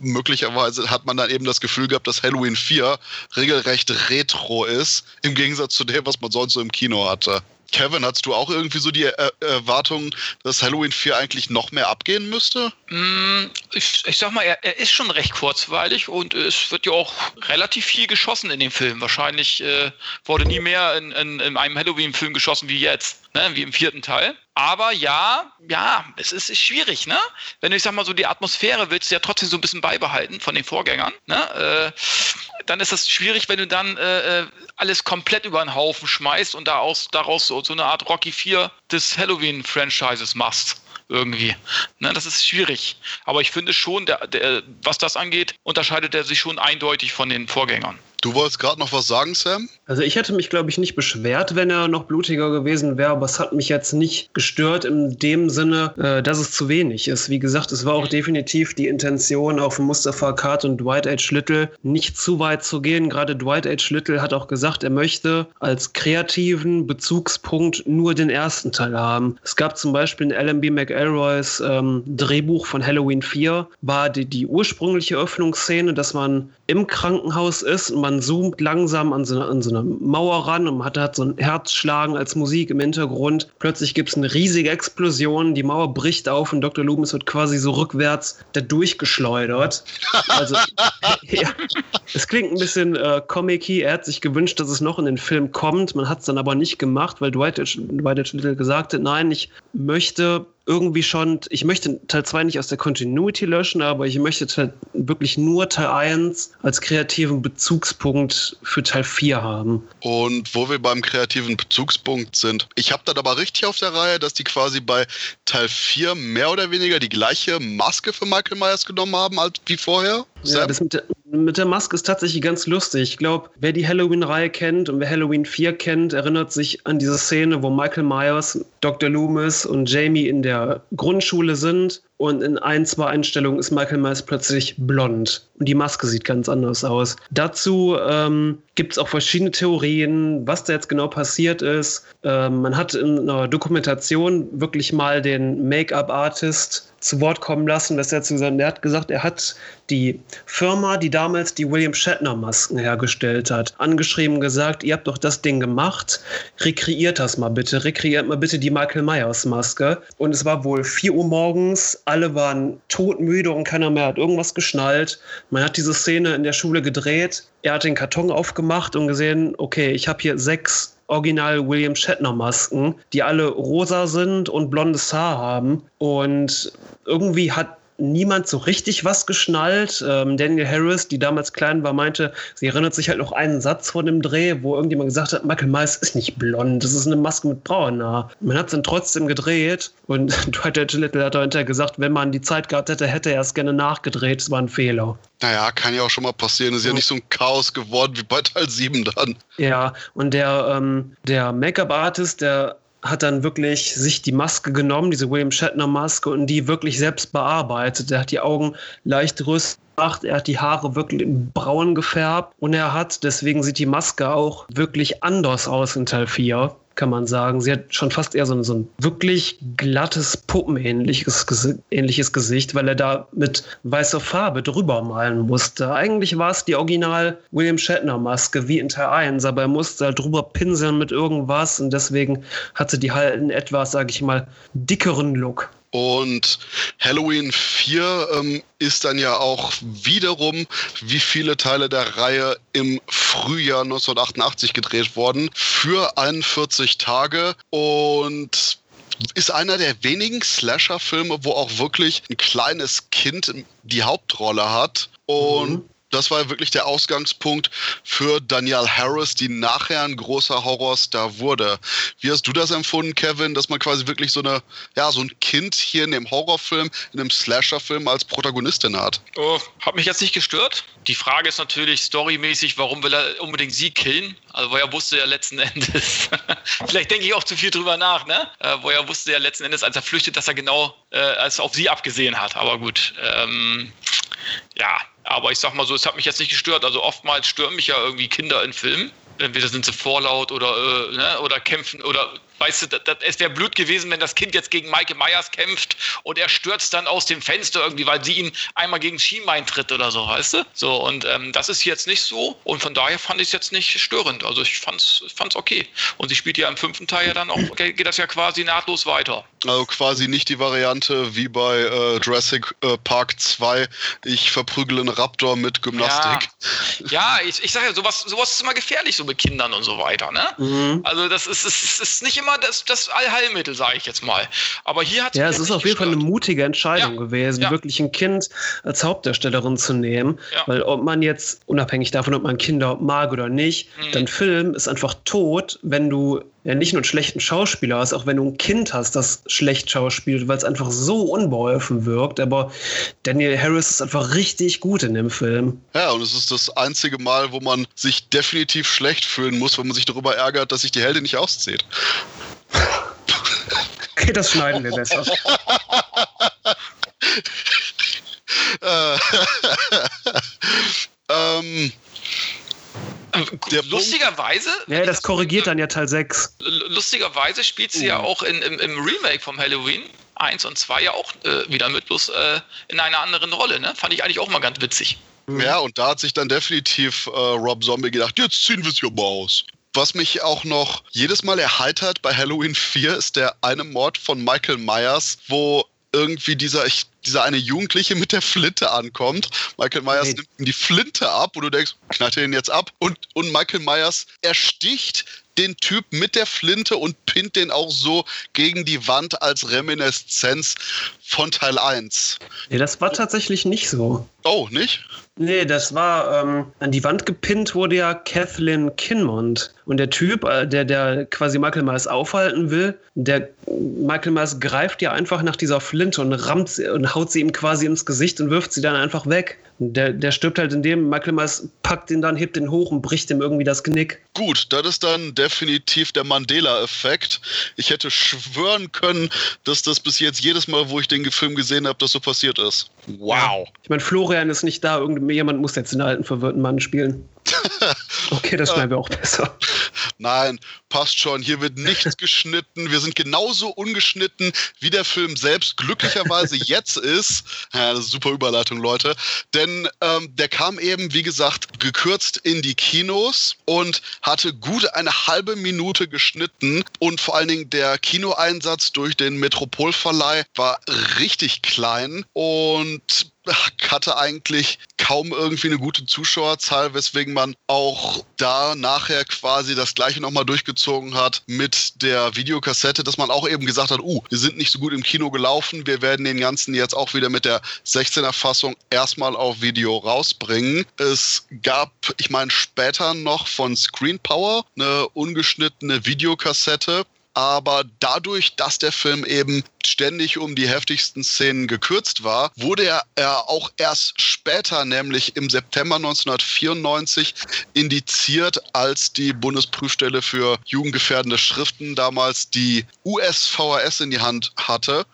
möglicherweise hat man dann eben das Gefühl gehabt, dass Halloween 4 regelrecht retro ist, im Gegensatz zu dem, was man sonst so im Kino hatte. Kevin, hast du auch irgendwie so die er Erwartung, dass Halloween 4 eigentlich noch mehr abgehen müsste? Mm, ich, ich sag mal, er, er, ist schon recht kurzweilig und es wird ja auch relativ viel geschossen in dem Film. Wahrscheinlich äh, wurde nie mehr in, in, in einem Halloween-Film geschossen wie jetzt, ne? wie im vierten Teil. Aber ja, ja, es ist, schwierig, ne? Wenn du, ich sag mal, so die Atmosphäre willst du ja trotzdem so ein bisschen beibehalten von den Vorgängern, ne? Äh, dann ist das schwierig, wenn du dann äh, äh alles komplett über den Haufen schmeißt und daraus, daraus so, so eine Art Rocky 4 des Halloween-Franchises machst irgendwie. Ne, das ist schwierig. Aber ich finde schon, der, der, was das angeht, unterscheidet er sich schon eindeutig von den Vorgängern. Du wolltest gerade noch was sagen, Sam? Also ich hätte mich, glaube ich, nicht beschwert, wenn er noch blutiger gewesen wäre, aber es hat mich jetzt nicht gestört in dem Sinne, äh, dass es zu wenig ist. Wie gesagt, es war auch definitiv die Intention, auf Mustafa Kart und Dwight H. Little nicht zu weit zu gehen. Gerade Dwight H. Little hat auch gesagt, er möchte als kreativen Bezugspunkt nur den ersten Teil haben. Es gab zum Beispiel in LMB McElroys ähm, Drehbuch von Halloween 4, war die, die ursprüngliche Öffnungsszene, dass man im Krankenhaus ist und man zoomt langsam an so, eine, an so eine Mauer ran und man hat, hat so ein Herzschlagen als Musik im Hintergrund. Plötzlich gibt es eine riesige Explosion, die Mauer bricht auf und Dr. Loomis wird quasi so rückwärts da durchgeschleudert. Also, ja, es klingt ein bisschen äh, comic-y. Er hat sich gewünscht, dass es noch in den Film kommt. Man hat es dann aber nicht gemacht, weil Dwight, Dwight Little gesagt hat, nein, ich möchte irgendwie schon, ich möchte Teil 2 nicht aus der Continuity löschen, aber ich möchte wirklich nur Teil 1 als kreativen Bezugspunkt für Teil 4 haben. Und wo wir beim kreativen Bezugspunkt sind, ich habe dann aber richtig auf der Reihe, dass die quasi bei Teil 4 mehr oder weniger die gleiche Maske für Michael Myers genommen haben als wie vorher. Ja, das mit der, mit der Maske ist tatsächlich ganz lustig. Ich glaube, wer die Halloween-Reihe kennt und wer Halloween 4 kennt, erinnert sich an diese Szene, wo Michael Myers, Dr. Loomis und Jamie in der Grundschule sind und in ein, zwei Einstellungen ist Michael Myers plötzlich blond und die Maske sieht ganz anders aus. Dazu ähm, gibt es auch verschiedene Theorien, was da jetzt genau passiert ist. Ähm, man hat in einer Dokumentation wirklich mal den Make-up-Artist zu Wort kommen lassen, dass er zu sagen, er hat gesagt, er hat die Firma, die damals die William Shatner Masken hergestellt hat, angeschrieben gesagt, ihr habt doch das Ding gemacht, rekreiert das mal bitte, rekreiert mal bitte die Michael Myers Maske. Und es war wohl 4 Uhr morgens, alle waren todmüde und keiner mehr hat irgendwas geschnallt. Man hat diese Szene in der Schule gedreht, er hat den Karton aufgemacht und gesehen, okay, ich habe hier sechs Original William Shatner Masken, die alle rosa sind und blondes Haar haben. Und irgendwie hat niemand so richtig was geschnallt. Ähm, Daniel Harris, die damals klein war, meinte, sie erinnert sich halt noch einen Satz von dem Dreh, wo irgendjemand gesagt hat, Michael Myers ist nicht blond, das ist eine Maske mit braunem Haar. Man hat es dann trotzdem gedreht und Dwight. Little hat dahinter gesagt, wenn man die Zeit gehabt hätte, hätte er es gerne nachgedreht. Das war ein Fehler. Naja, kann ja auch schon mal passieren. Ist ja nicht so ein Chaos geworden wie bei Teil 7 dann. Ja, und der, ähm, der Make-up-Artist, der hat dann wirklich sich die Maske genommen, diese William Shatner Maske, und die wirklich selbst bearbeitet. Er hat die Augen leicht größer gemacht, er hat die Haare wirklich braun gefärbt und er hat, deswegen sieht die Maske auch wirklich anders aus in Teil 4 kann man sagen. Sie hat schon fast eher so ein, so ein wirklich glattes, puppenähnliches ähnliches Gesicht, weil er da mit weißer Farbe drüber malen musste. Eigentlich war es die Original William Shatner Maske, wie in Teil 1, aber er musste halt drüber pinseln mit irgendwas und deswegen hatte die halt einen etwas, sag ich mal, dickeren Look. Und Halloween 4 ähm, ist dann ja auch wiederum, wie viele Teile der Reihe im Frühjahr 1988 gedreht worden, für 41 Tage. Und ist einer der wenigen Slasher-Filme, wo auch wirklich ein kleines Kind die Hauptrolle hat. Und mhm das war wirklich der Ausgangspunkt für Danielle Harris, die nachher ein großer Horrorstar wurde. Wie hast du das empfunden, Kevin, dass man quasi wirklich so eine, ja, so ein Kind hier in dem Horrorfilm, in einem Slasherfilm als Protagonistin hat? Oh, hat mich jetzt nicht gestört. Die Frage ist natürlich storymäßig, warum will er unbedingt sie killen? Also, wo er wusste ja letzten Endes, vielleicht denke ich auch zu viel drüber nach, ne? Äh, wo er wusste ja letzten Endes, als er flüchtet, dass er genau äh, als auf sie abgesehen hat. Aber gut, ähm, ja, aber ich sag mal so, es hat mich jetzt nicht gestört. Also oftmals stören mich ja irgendwie Kinder in Filmen. Entweder sind sie vorlaut oder, äh, ne, oder kämpfen oder weißt du, das, das, es wäre blöd gewesen, wenn das Kind jetzt gegen Michael Myers kämpft und er stürzt dann aus dem Fenster irgendwie, weil sie ihn einmal gegen Schienbein tritt oder so, weißt du? So, und ähm, das ist jetzt nicht so und von daher fand ich es jetzt nicht störend. Also ich fand's, fand's okay. Und sie spielt ja im fünften Teil ja dann auch, geht das ja quasi nahtlos weiter. Also quasi nicht die Variante wie bei äh, Jurassic äh, Park 2, ich verprügele einen Raptor mit Gymnastik. Ja, ja ich, ich sage ja, sowas, sowas ist immer gefährlich, so mit Kindern und so weiter. Ne? Mhm. Also das ist, ist, ist nicht immer immer das, das Allheilmittel, sage ich jetzt mal. Aber hier hat Ja, es ist auf jeden Fall eine mutige Entscheidung ja. gewesen, ja. wirklich ein Kind als Hauptdarstellerin zu nehmen. Ja. Weil ob man jetzt, unabhängig davon, ob man Kinder mag oder nicht, mhm. dein Film ist einfach tot, wenn du ja nicht nur einen schlechten Schauspieler hast, auch wenn du ein Kind hast, das schlecht schauspielt, weil es einfach so unbeholfen wirkt. Aber Daniel Harris ist einfach richtig gut in dem Film. Ja, und es ist das einzige Mal, wo man sich definitiv schlecht fühlen muss, wenn man sich darüber ärgert, dass sich die Heldin nicht auszieht. Okay, das schneiden wir besser. Äh, ähm, Der lustigerweise. Ja, das korrigiert dann ja Teil 6. Lustigerweise spielt sie ja auch in, im, im, Remake vom Halloween 1 und 2 ja auch äh, wieder mit, bloß äh, in einer anderen Rolle. Ne? Fand ich eigentlich auch mal ganz witzig. Ja, und da hat sich dann definitiv äh, Rob Zombie gedacht, jetzt ziehen wir es hier mal aus. Was mich auch noch jedes Mal erheitert bei Halloween 4 ist der eine Mord von Michael Myers, wo irgendwie dieser, ich, dieser eine Jugendliche mit der Flinte ankommt. Michael Myers hey. nimmt ihm die Flinte ab und du denkst, knallt er ihn jetzt ab? Und, und Michael Myers ersticht den Typ mit der Flinte und pinnt den auch so gegen die Wand als Reminiszenz von Teil 1. Nee, das war tatsächlich nicht so. Oh, nicht? Nee, das war ähm, an die Wand gepinnt wurde ja Kathleen Kinmont. Und der Typ, äh, der, der quasi Michael Myers aufhalten will, der Michael Myers greift ja einfach nach dieser Flinte und rammt sie und haut sie ihm quasi ins Gesicht und wirft sie dann einfach weg. Der, der stirbt halt in dem, Michael Myers packt ihn dann, hebt ihn hoch und bricht ihm irgendwie das Genick. Gut, das ist dann definitiv der Mandela-Effekt. Ich hätte schwören können, dass das bis jetzt jedes Mal, wo ich den Film gesehen habe, das so passiert ist. Wow. Ich meine, Florian ist nicht da, irgendjemand muss jetzt den alten verwirrten Mann spielen. Okay, das schneiden wir auch besser. Nein, passt schon. Hier wird nichts geschnitten. Wir sind genauso ungeschnitten, wie der Film selbst glücklicherweise jetzt ist. Ja, das ist super Überleitung, Leute. Denn ähm, der kam eben, wie gesagt, gekürzt in die Kinos und hatte gut eine halbe Minute geschnitten. Und vor allen Dingen der Kinoeinsatz durch den Metropolverleih war richtig klein und hatte eigentlich kaum irgendwie eine gute Zuschauerzahl, weswegen man auch da nachher quasi das gleiche nochmal durchgezogen hat mit der Videokassette, dass man auch eben gesagt hat, uh, wir sind nicht so gut im Kino gelaufen, wir werden den ganzen jetzt auch wieder mit der 16er Fassung erstmal auf Video rausbringen. Es gab, ich meine, später noch von Screen Power eine ungeschnittene Videokassette, aber dadurch, dass der Film eben ständig um die heftigsten Szenen gekürzt war, wurde er, auch erst später, nämlich im September 1994, indiziert, als die Bundesprüfstelle für jugendgefährdende Schriften damals die USVHS in die Hand hatte.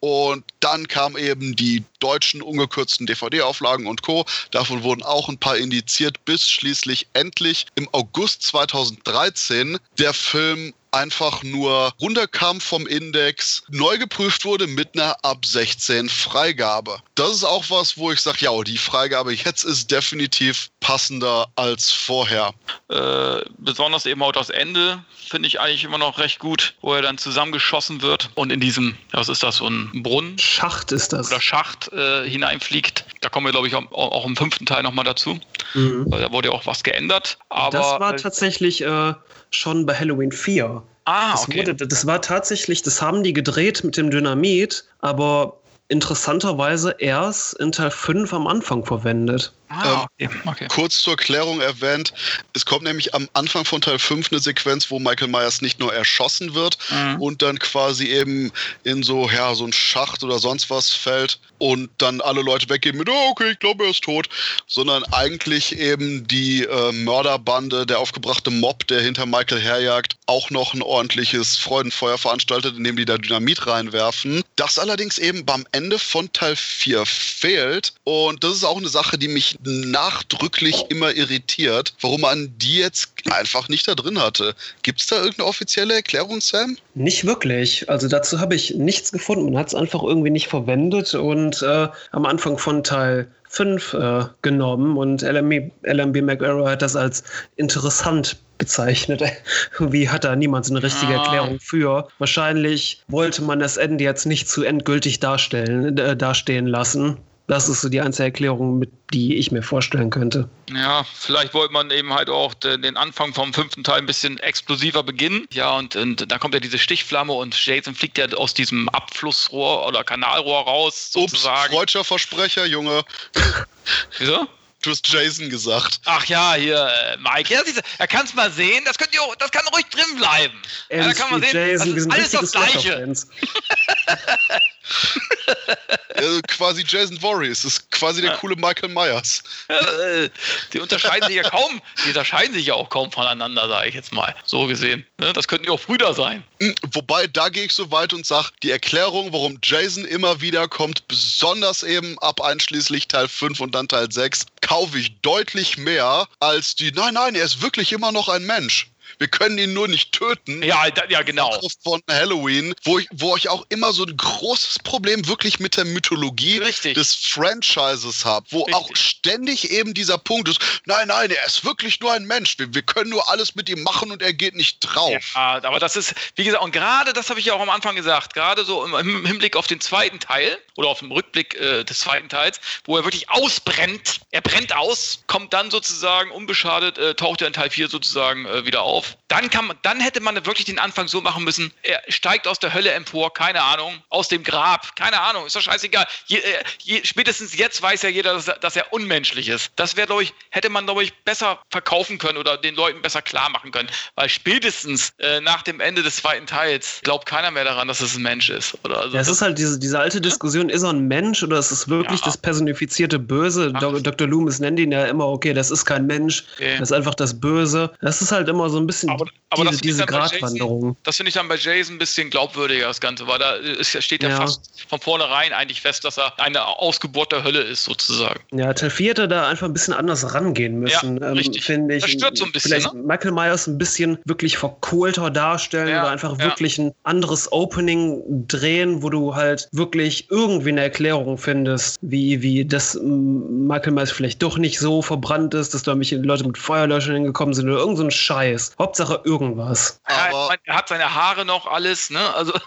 Und dann kamen eben die deutschen ungekürzten DVD-Auflagen und Co. Davon wurden auch ein paar indiziert, bis schließlich endlich im August 2013 der Film einfach nur runterkam vom Index, neu geprüft wurde mit einer ab 16 Freigabe. Das ist auch was, wo ich sage, ja, die Freigabe jetzt ist definitiv passender als vorher. Äh, besonders eben auch das Ende finde ich eigentlich immer noch recht gut, wo er dann zusammengeschossen wird und in diesem, was ist das, so ein Brunnen? Schacht ist das. Oder Schacht äh, hineinfliegt. Da kommen wir, glaube ich, auch, auch, im fünften Teil nochmal dazu. Mhm. Da wurde ja auch was geändert. Aber, das war tatsächlich äh, schon bei Halloween 4. Ah, das okay. Wurde, das war tatsächlich, das haben die gedreht mit dem Dynamit, aber interessanterweise erst in Teil 5 am Anfang verwendet. Ah, okay. Okay. Kurz zur Klärung erwähnt, es kommt nämlich am Anfang von Teil 5 eine Sequenz, wo Michael Myers nicht nur erschossen wird mhm. und dann quasi eben in so, ja, so ein Schacht oder sonst was fällt und dann alle Leute weggehen mit, oh, okay, ich glaube, er ist tot, sondern eigentlich eben die äh, Mörderbande, der aufgebrachte Mob, der hinter Michael herjagt, auch noch ein ordentliches Freudenfeuer veranstaltet, indem die da Dynamit reinwerfen. Das allerdings eben beim Ende von Teil 4 fehlt und das ist auch eine Sache, die mich nachdrücklich immer irritiert, warum man die jetzt einfach nicht da drin hatte. Gibt es da irgendeine offizielle Erklärung, Sam? Nicht wirklich. Also dazu habe ich nichts gefunden. Man hat es einfach irgendwie nicht verwendet und äh, am Anfang von Teil 5 äh, genommen und LMB, LMB McArrow hat das als interessant bezeichnet. Irgendwie hat da niemand so eine richtige ah. Erklärung für. Wahrscheinlich wollte man das Ende jetzt nicht zu endgültig darstellen, äh, dastehen lassen. Das ist so die einzige Erklärung, mit die ich mir vorstellen könnte. Ja, vielleicht wollte man eben halt auch den Anfang vom fünften Teil ein bisschen explosiver beginnen. Ja, und, und da kommt ja diese Stichflamme und Jason fliegt ja aus diesem Abflussrohr oder Kanalrohr raus, sozusagen. Ups, freudscher Versprecher, Junge. Wieso? Du hast Jason gesagt. Ach ja, hier, äh, Mike. Ja, er kann es mal sehen. Das, könnt ihr, auch- das kann ruhig drin bleiben. Ja, da kann man sehen, Jason, das ist alles das Gleiche. Äh, quasi Jason Voorhees. Das ist quasi der Ja. coole Michael Myers. Äh, Die unterscheiden sich ja kaum, die unterscheiden sich ja auch kaum voneinander, sage ich jetzt mal. So gesehen. Ne, Das könnten ja auch Brüder sein. Hm, Wobei, da gehe ich so weit und sage, die Erklärung, warum Jason immer wieder kommt, besonders eben ab einschließlich Teil 5 und dann Teil 6, kaufe ich deutlich mehr als die, nein, nein, er ist wirklich immer noch ein Mensch. Wir können ihn nur nicht töten. Ja, da, ja genau. Von Halloween, wo ich, wo ich auch immer so ein großes Problem wirklich mit der Mythologie Richtig. des Franchises habe, wo Richtig. auch ständig eben dieser Punkt ist, nein, nein, er ist wirklich nur ein Mensch. Wir, wir können nur alles mit ihm machen und er geht nicht drauf. Ja, aber das ist, wie gesagt, und gerade, das habe ich ja auch am Anfang gesagt, gerade so im, Hinblick auf den zweiten Teil oder auf den Rückblick äh, des zweiten Teils, wo er wirklich ausbrennt, er brennt aus, kommt dann sozusagen unbeschadet, äh, taucht er in Teil 4 sozusagen äh, wieder auf. Dann, kann man, dann hätte man wirklich den Anfang so machen müssen, er steigt aus der Hölle empor, keine Ahnung, aus dem Grab, keine Ahnung, ist doch scheißegal. Je, äh, je, spätestens jetzt weiß ja jeder, dass er, dass er unmenschlich ist. Das wäre, glaube ich, hätte man, glaube ich, besser verkaufen können oder den Leuten besser klar machen können. Weil spätestens äh, nach dem Ende des zweiten Teils glaubt keiner mehr daran, dass es ein Mensch ist. Oder also Ja, es das- ist halt diese, diese alte Diskussion, ist er ein Mensch oder ist es wirklich Ja. das personifizierte Böse? Ach. Dr. Loomis nennt ihn ja immer, okay, das ist kein Mensch, Okay. das ist einfach das Böse. Das ist halt immer so ein bisschen Aber- aber diese, diese Jason- Gratwanderung. Das finde ich dann bei Jason ein bisschen glaubwürdiger, das Ganze, weil da ist, steht ja, Ja. fast von vornherein eigentlich fest, dass er eine Ausgeburt der Hölle ist, sozusagen. Ja, 4 hätte da einfach ein bisschen anders rangehen müssen, Ja, ähm, richtig. finde ich. Das stört so ein bisschen, Vielleicht ne? Michael Myers ein bisschen wirklich verkohlter darstellen Ja, oder einfach wirklich ein anderes Opening drehen, wo du halt wirklich irgendwie eine Erklärung findest, wie, wie das Michael Myers vielleicht doch nicht so verbrannt ist, dass da mich Leute mit Feuerlöschern hingekommen sind oder irgend so ein Scheiß. Hauptsache irgendwas. Aber- er hat seine Haare noch, alles, ne? Also.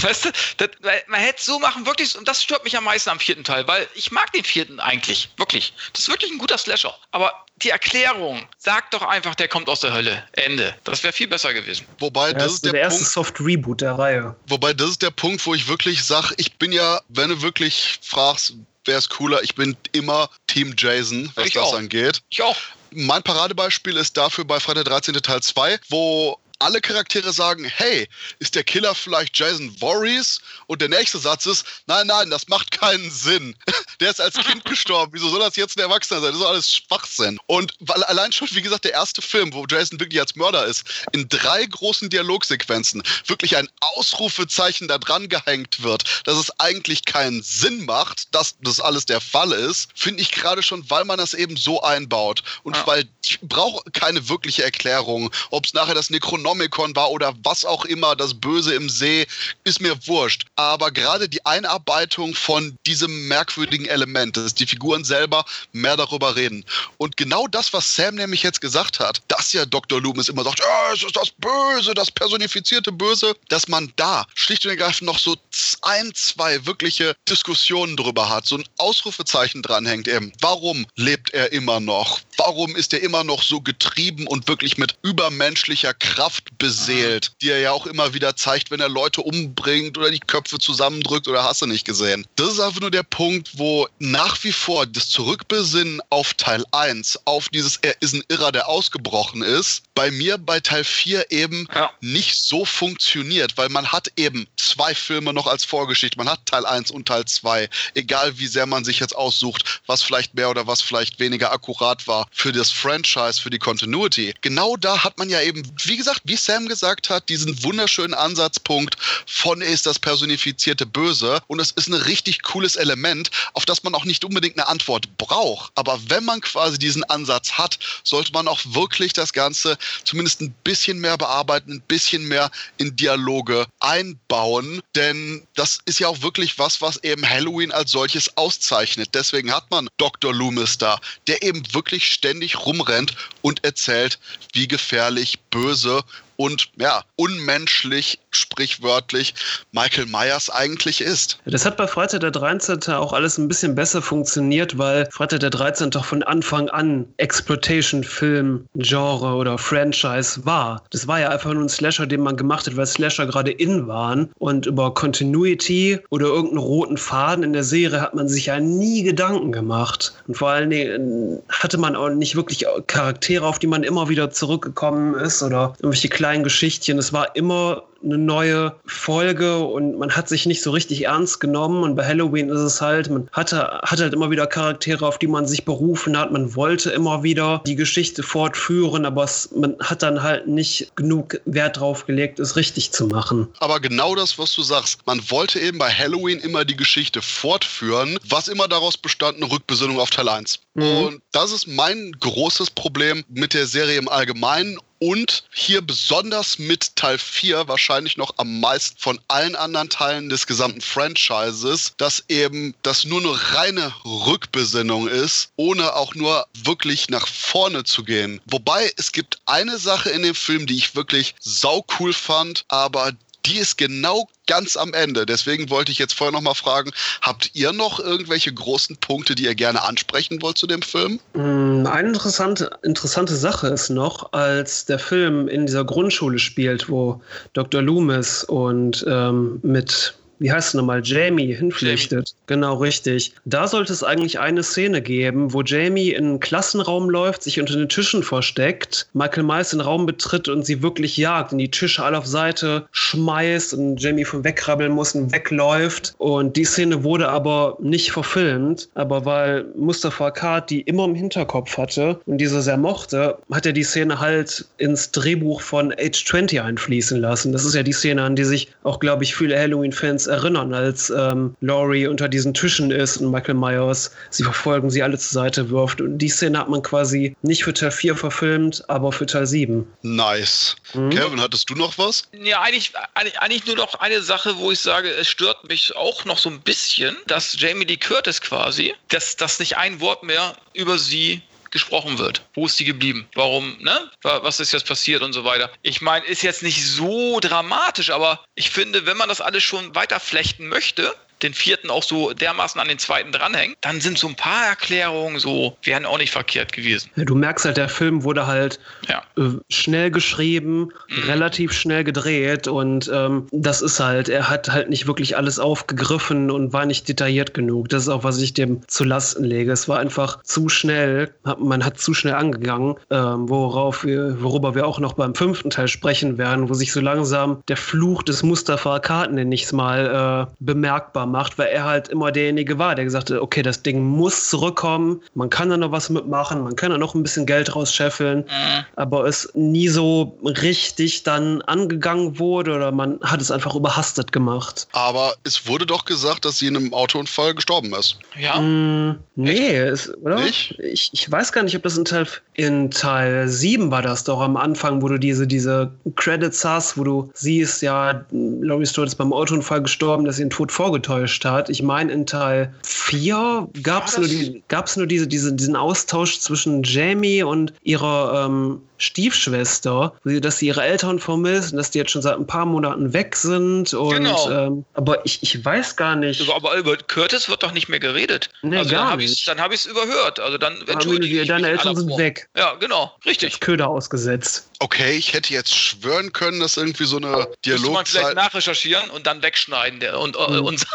Weißt du, das, man hätte es so machen, wirklich, und das stört mich am meisten am vierten Teil, weil ich mag den vierten eigentlich, wirklich. Das ist wirklich ein guter Slasher. Aber die Erklärung sagt doch einfach, der kommt aus der Hölle. Ende. Das wäre viel besser gewesen. Wobei, Das das ist der, der, erste Punkt, Soft-Reboot der Reihe. wobei das ist der Punkt, wo ich wirklich sage, ich bin ja, wenn du wirklich fragst, wer ist cooler, ich bin immer Team Jason, was Ich das auch. angeht. Ich auch. Mein Paradebeispiel ist dafür bei Freitag 13. Teil 2, wo alle Charaktere sagen, hey, ist der Killer vielleicht Jason Voorhees? Und der nächste Satz ist, nein, nein, das macht keinen Sinn. Der ist als Kind gestorben. Wieso soll das jetzt ein Erwachsener sein? Das ist alles Schwachsinn. Und weil allein schon, wie gesagt, der erste Film, wo Jason wirklich als Mörder ist, in drei großen Dialogsequenzen wirklich ein Ausrufezeichen da dran gehängt wird, dass es eigentlich keinen Sinn macht, dass das alles der Fall ist, finde ich gerade schon, weil man das eben so einbaut. Und Ja. weil ich brauche keine wirkliche Erklärung, ob es nachher das Necronomicon war oder was auch immer, das Böse im See, ist mir wurscht. Aber gerade die Einarbeitung von diesem merkwürdigen Element, dass die Figuren selber mehr darüber reden. Und genau das, was Sam nämlich jetzt gesagt hat, dass ja Dr. Loomis immer sagt, ja, es ist das Böse, das personifizierte Böse, dass man da schlicht und ergreifend noch so ein, zwei wirkliche Diskussionen drüber hat, so ein Ausrufezeichen dranhängt eben. Warum lebt er immer noch? Warum ist er immer noch so getrieben und wirklich mit übermenschlicher Kraft beseelt, die er ja auch immer wieder zeigt, wenn er Leute umbringt oder die Köpfe zusammendrückt oder hast du nicht gesehen. Das ist einfach nur der Punkt, wo nach wie vor das Zurückbesinnen auf Teil 1, auf dieses Er ist ein Irrer, der ausgebrochen ist, bei mir bei Teil 4 eben Ja. nicht so funktioniert, weil man hat eben zwei Filme noch als Vorgeschichte. Man hat Teil 1 und Teil 2. Egal wie sehr man sich jetzt aussucht, was vielleicht mehr oder was vielleicht weniger akkurat war für das Franchise, für die Continuity. Genau da hat man ja eben, wie gesagt, wie Sam gesagt hat, diesen wunderschönen Ansatzpunkt von ist das personifizierte Böse. Und es ist ein richtig cooles Element, auf das man auch nicht unbedingt eine Antwort braucht. Aber wenn man quasi diesen Ansatz hat, sollte man auch wirklich das Ganze zumindest ein bisschen mehr bearbeiten, ein bisschen mehr in Dialoge einbauen. Denn das ist ja auch wirklich was, was eben Halloween als solches auszeichnet. Deswegen hat man Dr. Loomis da, der eben wirklich ständig rumrennt und erzählt, wie gefährlich, böse und ja, unmenschlich sprichwörtlich Michael Myers eigentlich ist. Das hat bei Freitag der 13. auch alles ein bisschen besser funktioniert, weil Freitag der 13. doch von Anfang an Exploitation-Film, Genre oder Franchise war. Das war ja einfach nur ein Slasher, den man gemacht hat, weil Slasher gerade in waren. Und über Continuity oder irgendeinen roten Faden in der Serie hat man sich ja nie Gedanken gemacht. Und vor allen Dingen hatte man auch nicht wirklich Charaktere, auf die man immer wieder zurückgekommen ist oder irgendwelche kleinen Geschichtchen. Es war immer eine neue Folge und man hat sich nicht so richtig ernst genommen. Und bei Halloween ist es halt, man hatte, hat halt immer wieder Charaktere, auf die man sich berufen hat. Man wollte immer wieder die Geschichte fortführen, aber es, man hat dann halt nicht genug Wert drauf gelegt, es richtig zu machen. Aber genau das, was du sagst, man wollte eben bei Halloween immer die Geschichte fortführen, was immer daraus bestand, eine Rückbesinnung auf Teil 1. Mhm. Und das ist mein großes Problem mit der Serie im Allgemeinen und hier besonders mit Teil 4 wahrscheinlich noch am meisten von allen anderen Teilen des gesamten Franchises, dass eben das nur eine reine Rückbesinnung ist, ohne auch nur wirklich nach vorne zu gehen. Wobei es gibt eine Sache in dem Film, die ich wirklich sau cool fand, aber die ist genau ganz am Ende. Deswegen wollte ich jetzt vorher noch mal fragen, habt ihr noch irgendwelche großen Punkte, die ihr gerne ansprechen wollt zu dem Film? Mm, eine interessante, interessante Sache ist noch, als der Film in dieser Grundschule spielt, wo Dr. Loomis und ähm, mit wie heißt es nochmal, Jamie hinflüchtet. Jamie. Genau, richtig. Da sollte es eigentlich eine Szene geben, wo Jamie in einen Klassenraum läuft, sich unter den Tischen versteckt, Michael Myers den Raum betritt und sie wirklich jagt und die Tische alle auf Seite schmeißt und Jamie von wegkrabbeln muss und wegläuft. Und die Szene wurde aber nicht verfilmt, aber weil Mustafa Akkad die immer im Hinterkopf hatte und diese sehr mochte, hat er die Szene halt ins Drehbuch von Age 20 einfließen lassen. Das ist ja die Szene, an die sich auch, glaube ich, viele Halloween-Fans erinnern, als ähm, Laurie unter diesen Tischen ist und Michael Myers sie verfolgen, sie alle zur Seite wirft. Und die Szene hat man quasi nicht für Teil 4 verfilmt, aber für Teil 7. Nice. Mhm. Kevin, hattest du noch was? Ja, eigentlich, eigentlich, eigentlich nur noch eine Sache, wo ich sage, es stört mich auch noch so ein bisschen, dass Jamie Lee Curtis quasi, dass das nicht ein Wort mehr über sie gesprochen wird. Wo ist die geblieben? Warum, ne? Was ist jetzt passiert und so weiter? Ich meine, ist jetzt nicht so dramatisch, aber ich finde, wenn man das alles schon weiterflechten möchte, den vierten auch so dermaßen an den zweiten dranhängt, dann sind so ein paar Erklärungen so, wären auch nicht verkehrt gewesen. Ja, du merkst halt, der Film wurde halt ja. äh, schnell geschrieben, mhm. relativ schnell gedreht und ähm, das ist halt, er hat halt nicht wirklich alles aufgegriffen und war nicht detailliert genug. Das ist auch, was ich dem zu Lasten lege. Es war einfach zu schnell, man hat zu schnell angegangen, ähm, worauf wir, worüber wir auch noch beim fünften Teil sprechen werden, wo sich so langsam der Fluch des Mustafa Karten, nenne ich es mal, äh, bemerkbar macht, weil er halt immer derjenige war, der gesagt hat, okay, das Ding muss zurückkommen, man kann da noch was mitmachen, man kann da noch ein bisschen Geld rausscheffeln, mhm. aber es nie so richtig dann angegangen wurde oder man hat es einfach überhastet gemacht. Aber es wurde doch gesagt, dass sie in einem Autounfall gestorben ist. Ja? Mm, nee, es, oder? Nicht? Ich, ich weiß gar nicht, ob das in Teil, in Teil 7 war das doch am Anfang, wo du diese, diese Credits hast, wo du siehst, ja, Laurie Strode ist beim Autounfall gestorben, dass sie den Tod vorgetäuscht getäuscht hat. Ich meine, in Teil 4 gab es nur, die, nur diese, diese, diesen Austausch zwischen Jamie und ihrer ähm, Stiefschwester, dass sie ihre Eltern vermisst und dass die jetzt schon seit ein paar Monaten weg sind. Und, genau. Ähm, aber ich, ich weiß gar nicht. Aber über Curtis wird doch nicht mehr geredet. Nee, also gar dann nicht. dann habe ich es überhört. Also dann entschuldige ich Deine Eltern sind weg. Ja, genau. Richtig. Köder ausgesetzt. Okay, ich hätte jetzt schwören können, dass irgendwie so eine Dialog. Muss man vielleicht nachrecherchieren und dann wegschneiden. Der, und, mhm. und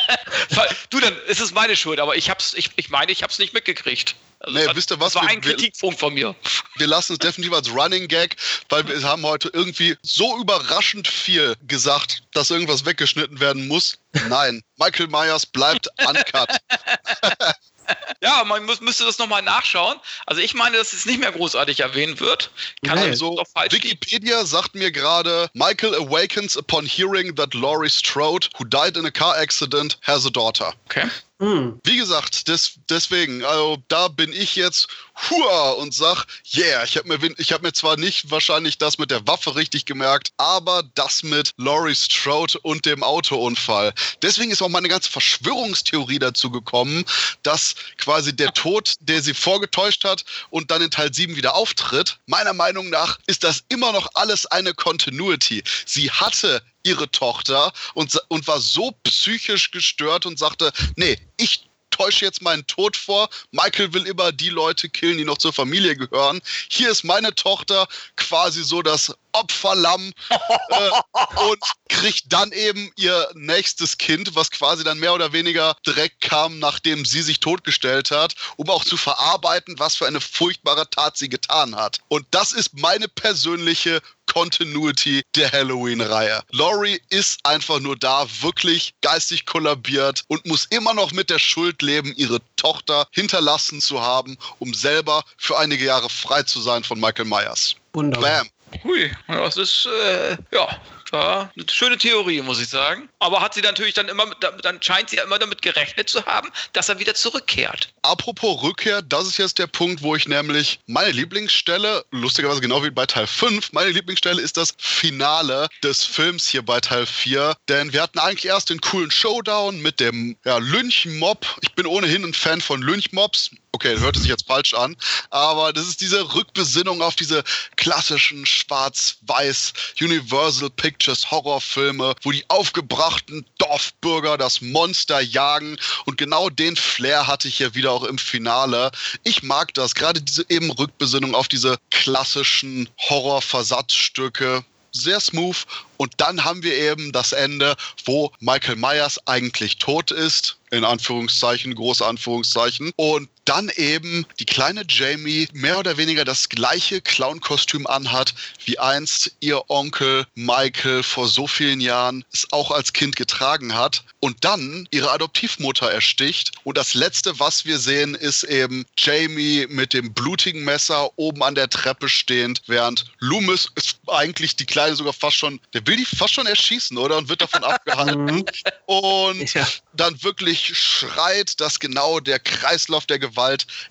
du, dann ist es meine Schuld, aber ich hab's, ich, ich meine, ich habe es nicht mitgekriegt. Also nee, wisst ihr was? Das war ein wir, Kritikpunkt von mir. Wir lassen es definitiv als Running Gag, weil wir haben heute irgendwie so überraschend viel gesagt, dass irgendwas weggeschnitten werden muss. Nein, Michael Myers bleibt uncut. ja, man muss, müsste das nochmal nachschauen. Also ich meine, dass es nicht mehr großartig erwähnt wird. Kann nee. also, Wikipedia gehen. sagt mir gerade, Michael awakens upon hearing that Laurie Strode, who died in a car accident, has a daughter. Okay. Hm. Wie gesagt, des, deswegen, also da bin ich jetzt hua und sag, yeah, ich habe mir, hab mir zwar nicht wahrscheinlich das mit der Waffe richtig gemerkt, aber das mit Laurie Strode und dem Autounfall. Deswegen ist auch meine ganze Verschwörungstheorie dazu gekommen, dass quasi der Tod, der sie vorgetäuscht hat und dann in Teil 7 wieder auftritt, meiner Meinung nach ist das immer noch alles eine Continuity. Sie hatte ihre Tochter und, und war so psychisch gestört und sagte, nee, ich täusche jetzt meinen Tod vor. Michael will immer die Leute killen, die noch zur Familie gehören. Hier ist meine Tochter quasi so das Opferlamm äh, und kriegt dann eben ihr nächstes Kind, was quasi dann mehr oder weniger direkt kam, nachdem sie sich totgestellt hat, um auch zu verarbeiten, was für eine furchtbare Tat sie getan hat. Und das ist meine persönliche Continuity der Halloween-Reihe. Laurie ist einfach nur da, wirklich geistig kollabiert und muss immer noch mit der Schuld leben, ihre Tochter hinterlassen zu haben, um selber für einige Jahre frei zu sein von Michael Myers. Wunderbar. Bam. Hui, das ist, äh, ja, war eine schöne Theorie, muss ich sagen. Aber hat sie natürlich dann immer, dann scheint sie ja immer damit gerechnet zu haben, dass er wieder zurückkehrt. Apropos Rückkehr, das ist jetzt der Punkt, wo ich nämlich meine Lieblingsstelle, lustigerweise genau wie bei Teil 5, meine Lieblingsstelle ist das Finale des Films hier bei Teil 4. Denn wir hatten eigentlich erst den coolen Showdown mit dem ja, Lynchmob. Ich bin ohnehin ein Fan von Lynchmobs. Okay, hörte sich jetzt falsch an. Aber das ist diese Rückbesinnung auf diese klassischen schwarz-weiß Universal Pictures Horrorfilme, wo die aufgebrachten Dorfbürger das Monster jagen. Und genau den Flair hatte ich hier wieder auch im Finale. Ich mag das, gerade diese eben Rückbesinnung auf diese klassischen Horrorversatzstücke sehr smooth. Und dann haben wir eben das Ende, wo Michael Myers eigentlich tot ist in Anführungszeichen, große Anführungszeichen. Und dann eben die kleine Jamie mehr oder weniger das gleiche Clown-Kostüm anhat, wie einst ihr Onkel Michael vor so vielen Jahren es auch als Kind getragen hat. Und dann ihre Adoptivmutter ersticht. Und das Letzte, was wir sehen, ist eben Jamie mit dem blutigen Messer oben an der Treppe stehend, während Loomis ist eigentlich die Kleine sogar fast schon, der will die fast schon erschießen, oder? Und wird davon abgehalten. Mhm. Und ja. dann wirklich schreit, dass genau der Kreislauf der Gewalt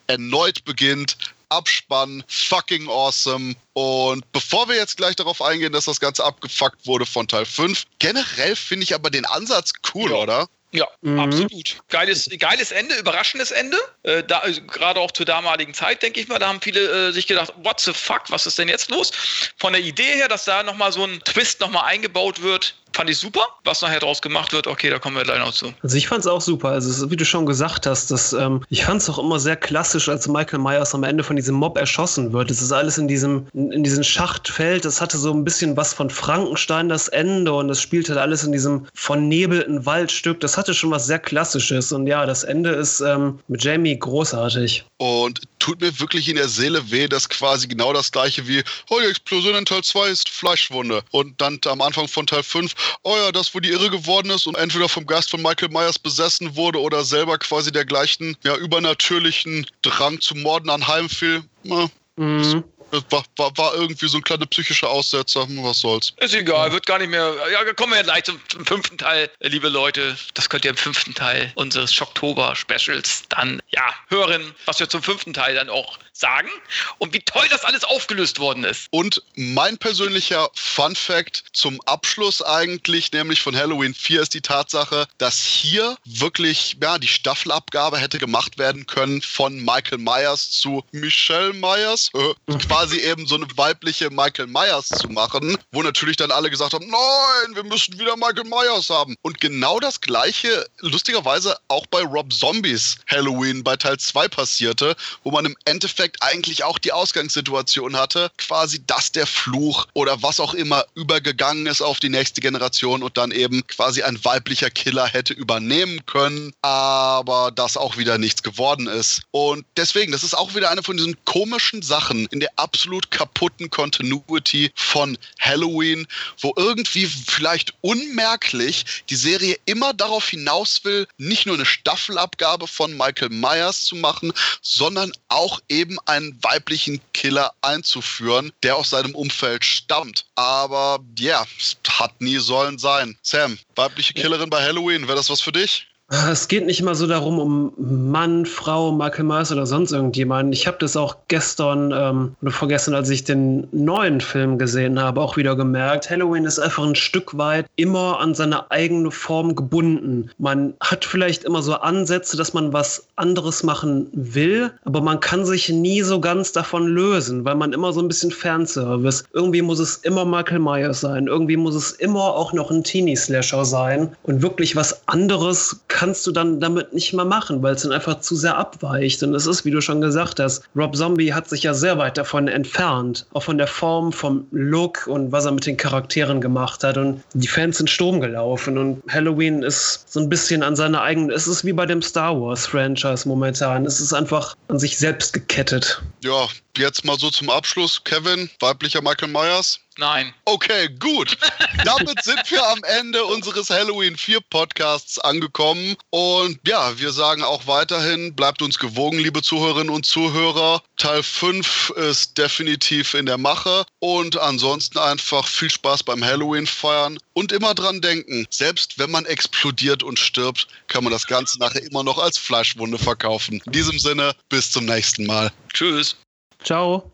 erneut beginnt. Abspann, fucking awesome. Und bevor wir jetzt gleich darauf eingehen, dass das Ganze abgefuckt wurde von Teil 5, generell finde ich aber den Ansatz cool, ja. oder? Ja, mhm. absolut. Geiles, geiles Ende, überraschendes Ende. Äh, da, also Gerade auch zur damaligen Zeit, denke ich mal, da haben viele äh, sich gedacht, what the fuck, was ist denn jetzt los? Von der Idee her, dass da nochmal so ein Twist nochmal eingebaut wird, fand ich super. Was nachher draus gemacht wird, okay, da kommen wir gleich noch zu. Also ich fand es auch super. Also wie du schon gesagt hast, dass, ähm, ich fand es auch immer sehr klassisch, als Michael Myers am Ende von diesem Mob erschossen wird. Es ist alles in diesem, in, diesem Schachtfeld. Das hatte so ein bisschen was von Frankenstein, das Ende. Und es spielte halt alles in diesem vernebelten Waldstück. Das hatte schon was sehr Klassisches. Und ja, das Ende ist ähm, mit Jamie großartig. Und tut mir wirklich in der Seele weh, dass quasi genau das gleiche wie, oh, die Explosion in Teil 2 ist Fleischwunde. Und dann am Anfang von Teil 5, oh ja, das, wo die irre geworden ist und entweder vom Geist von Michael Myers besessen wurde oder selber quasi der gleichen, ja, übernatürlichen Drang zu Morden anheimfiel. Na, mhm. War, war, war, irgendwie so ein kleiner psychischer Aussetzer. Was soll's. Ist egal, wird gar nicht mehr. Ja, kommen wir ja gleich zum, zum, fünften Teil, liebe Leute. Das könnt ihr im fünften Teil unseres Schocktober-Specials dann ja hören, was wir zum fünften Teil dann auch sagen und wie toll das alles aufgelöst worden ist. Und mein persönlicher Fun Fact zum Abschluss eigentlich, nämlich von Halloween 4, ist die Tatsache, dass hier wirklich ja, die Staffelabgabe hätte gemacht werden können von Michael Myers zu Michelle Myers. Äh, quasi eben so eine weibliche Michael Myers zu machen, wo natürlich dann alle gesagt haben, nein, wir müssen wieder Michael Myers haben. Und genau das gleiche, lustigerweise auch bei Rob Zombies Halloween bei Teil 2 passierte, wo man im Endeffekt eigentlich auch die Ausgangssituation hatte, quasi, dass der Fluch oder was auch immer übergegangen ist auf die nächste Generation und dann eben quasi ein weiblicher Killer hätte übernehmen können, aber das auch wieder nichts geworden ist. Und deswegen, das ist auch wieder eine von diesen komischen Sachen in der absolut kaputten Continuity von Halloween, wo irgendwie vielleicht unmerklich die Serie immer darauf hinaus will, nicht nur eine Staffelabgabe von Michael Myers zu machen, sondern auch eben einen weiblichen Killer einzuführen, der aus seinem Umfeld stammt. Aber ja, yeah, es hat nie sollen sein. Sam, weibliche Killerin ja. bei Halloween, wäre das was für dich? Es geht nicht immer so darum, um Mann, Frau, Michael Myers oder sonst irgendjemanden. Ich habe das auch gestern ähm, oder vorgestern, als ich den neuen Film gesehen habe, auch wieder gemerkt. Halloween ist einfach ein Stück weit immer an seine eigene Form gebunden. Man hat vielleicht immer so Ansätze, dass man was anderes machen will, aber man kann sich nie so ganz davon lösen, weil man immer so ein bisschen Fanservice. Irgendwie muss es immer Michael Myers sein. Irgendwie muss es immer auch noch ein Teenie-Slasher sein. Und wirklich was anderes kannst du dann damit nicht mehr machen, weil es dann einfach zu sehr abweicht. Und es ist, wie du schon gesagt hast, Rob Zombie hat sich ja sehr weit davon entfernt. Auch von der Form, vom Look und was er mit den Charakteren gemacht hat. Und die Fans sind Sturm gelaufen. Und Halloween ist so ein bisschen an seiner eigenen. Es ist wie bei dem Star Wars-Franchise momentan. Es ist einfach an sich selbst gekettet. Ja, jetzt mal so zum Abschluss. Kevin, weiblicher Michael Myers? Nein. Okay, gut. Damit sind wir am Ende unseres Halloween 4 Podcasts angekommen. Und ja, wir sagen auch weiterhin, bleibt uns gewogen, liebe Zuhörerinnen und Zuhörer. Teil 5 ist definitiv in der Mache. Und ansonsten einfach viel Spaß beim Halloween feiern. Und immer dran denken, selbst wenn man explodiert und stirbt, kann man das Ganze nachher immer noch als Fleischwunde verkaufen. In diesem Sinne, bis zum nächsten Mal. Tschüss. Ciao.